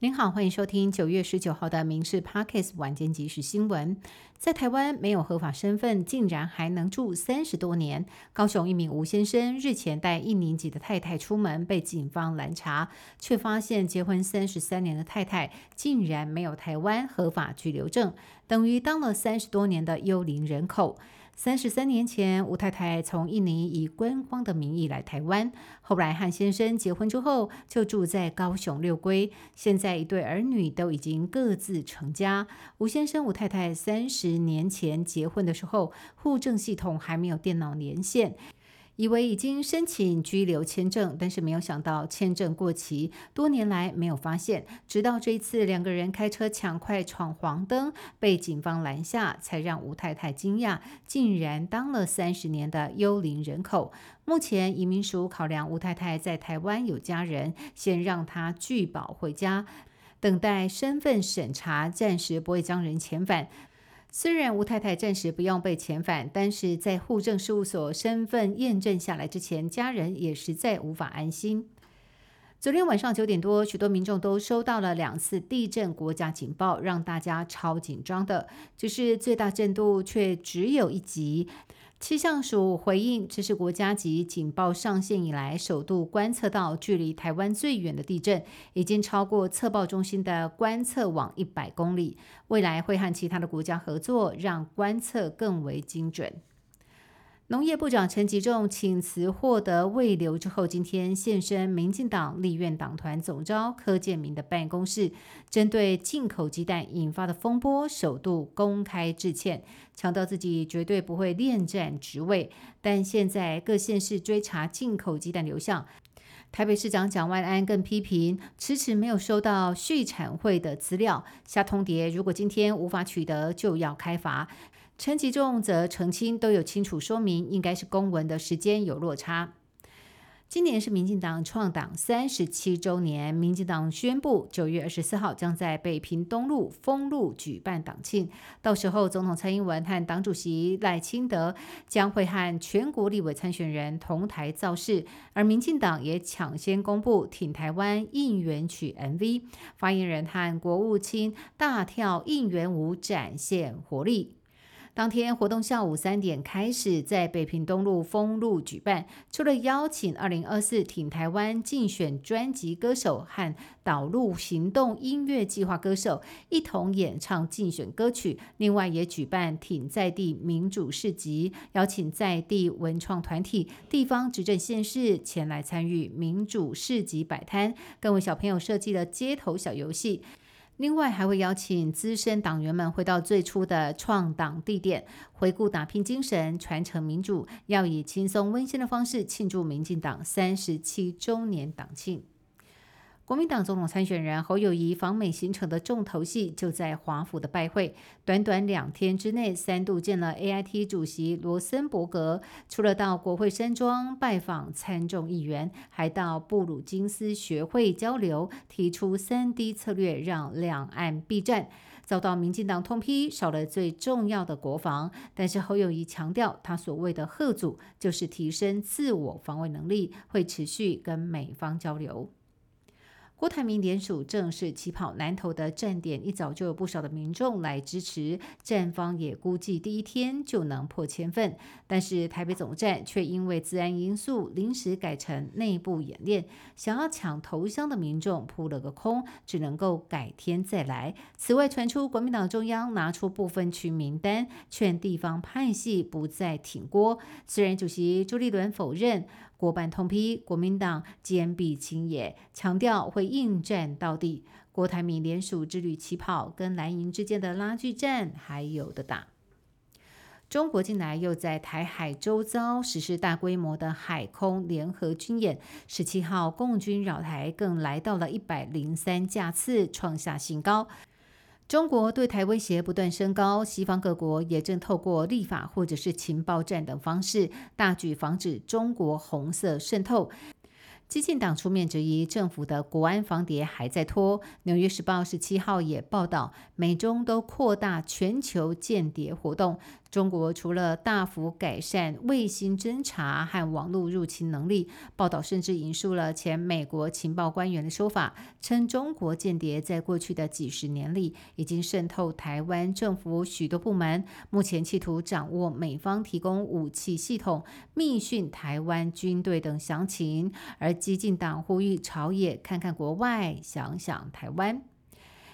您好，欢迎收听九月十九号的《民事 Parkes 晚间即时新闻》。在台湾没有合法身份，竟然还能住三十多年。高雄一名吴先生日前带一年级的太太出门，被警方拦查，却发现结婚三十三年的太太竟然没有台湾合法居留证，等于当了三十多年的幽灵人口。三十三年前，吴太太从印尼以观光的名义来台湾，后来和先生结婚之后，就住在高雄六龟。现在一对儿女都已经各自成家。吴先生、吴太太三十年前结婚的时候，户政系统还没有电脑连线。以为已经申请居留签证，但是没有想到签证过期，多年来没有发现，直到这一次两个人开车抢快闯黄灯，被警方拦下，才让吴太太惊讶，竟然当了三十年的幽灵人口。目前移民署考量吴太太在台湾有家人，先让她拒保回家，等待身份审查，暂时不会将人遣返。虽然吴太太暂时不用被遣返，但是在户政事务所身份验证下来之前，家人也实在无法安心。昨天晚上九点多，许多民众都收到了两次地震国家警报，让大家超紧张的，只是最大震度却只有一级。气象署回应，这是国家级警报上线以来首度观测到距离台湾最远的地震，已经超过测报中心的观测网一百公里。未来会和其他的国家合作，让观测更为精准。农业部长陈吉仲请辞获得未留之后，今天现身民进党立院党团总召柯建明的办公室，针对进口鸡蛋引发的风波，首度公开致歉，强调自己绝对不会恋战职位。但现在各县市追查进口鸡蛋流向，台北市长蒋万安更批评迟迟没有收到畜产会的资料，下通牒，如果今天无法取得，就要开罚。陈吉仲则澄清，都有清楚说明，应该是公文的时间有落差。今年是民进党创党三十七周年，民进党宣布九月二十四号将在北平东路封路举办党庆，到时候总统蔡英文和党主席赖清德将会和全国立委参选人同台造势，而民进党也抢先公布挺台湾应援曲 MV，发言人和国务卿大跳应援舞展现活力。当天活动下午三点开始，在北平东路封路举办。除了邀请二零二四挺台湾竞选专辑歌手和导入行动音乐计划歌手一同演唱竞选歌曲，另外也举办挺在地民主市集，邀请在地文创团体、地方执政县市前来参与民主市集摆摊，更为小朋友设计了街头小游戏。另外，还会邀请资深党员们回到最初的创党地点，回顾打拼精神，传承民主，要以轻松温馨的方式庆祝民进党三十七周年党庆。国民党总统参选人侯友谊访美行程的重头戏就在华府的拜会，短短两天之内三度见了 AIT 主席罗森伯格，除了到国会山庄拜访参众议员，还到布鲁金斯学会交流，提出三 D 策略让两岸避战，遭到民进党痛批少了最重要的国防。但是侯友谊强调，他所谓的贺组就是提升自我防卫能力，会持续跟美方交流。郭台铭联署正式起跑，南投的站点一早就有不少的民众来支持，站方也估计第一天就能破千份。但是台北总站却因为自然因素临时改成内部演练，想要抢头香的民众扑了个空，只能够改天再来。此外，传出国民党中央拿出部分区名单，劝地方派系不再挺郭。虽然主席朱立伦否认。国办通批国民党坚壁清野，强调会应战到底。郭台铭联署之旅起跑，跟蓝营之间的拉锯战还有的打。中国近来又在台海周遭实施大规模的海空联合军演，十七号共军扰台更来到了一百零三架次，创下新高。中国对台威胁不断升高，西方各国也正透过立法或者是情报战等方式，大举防止中国红色渗透。激进党出面质疑政府的国安防谍还在拖。纽约时报十七号也报道，美中都扩大全球间谍活动，中国除了大幅改善卫星侦察和网络入侵能力，报道甚至引述了前美国情报官员的说法，称中国间谍在过去的几十年里已经渗透台湾政府许多部门，目前企图掌握美方提供武器系统、密讯台湾军队等详情。而激进党呼吁朝野看看国外，想想台湾。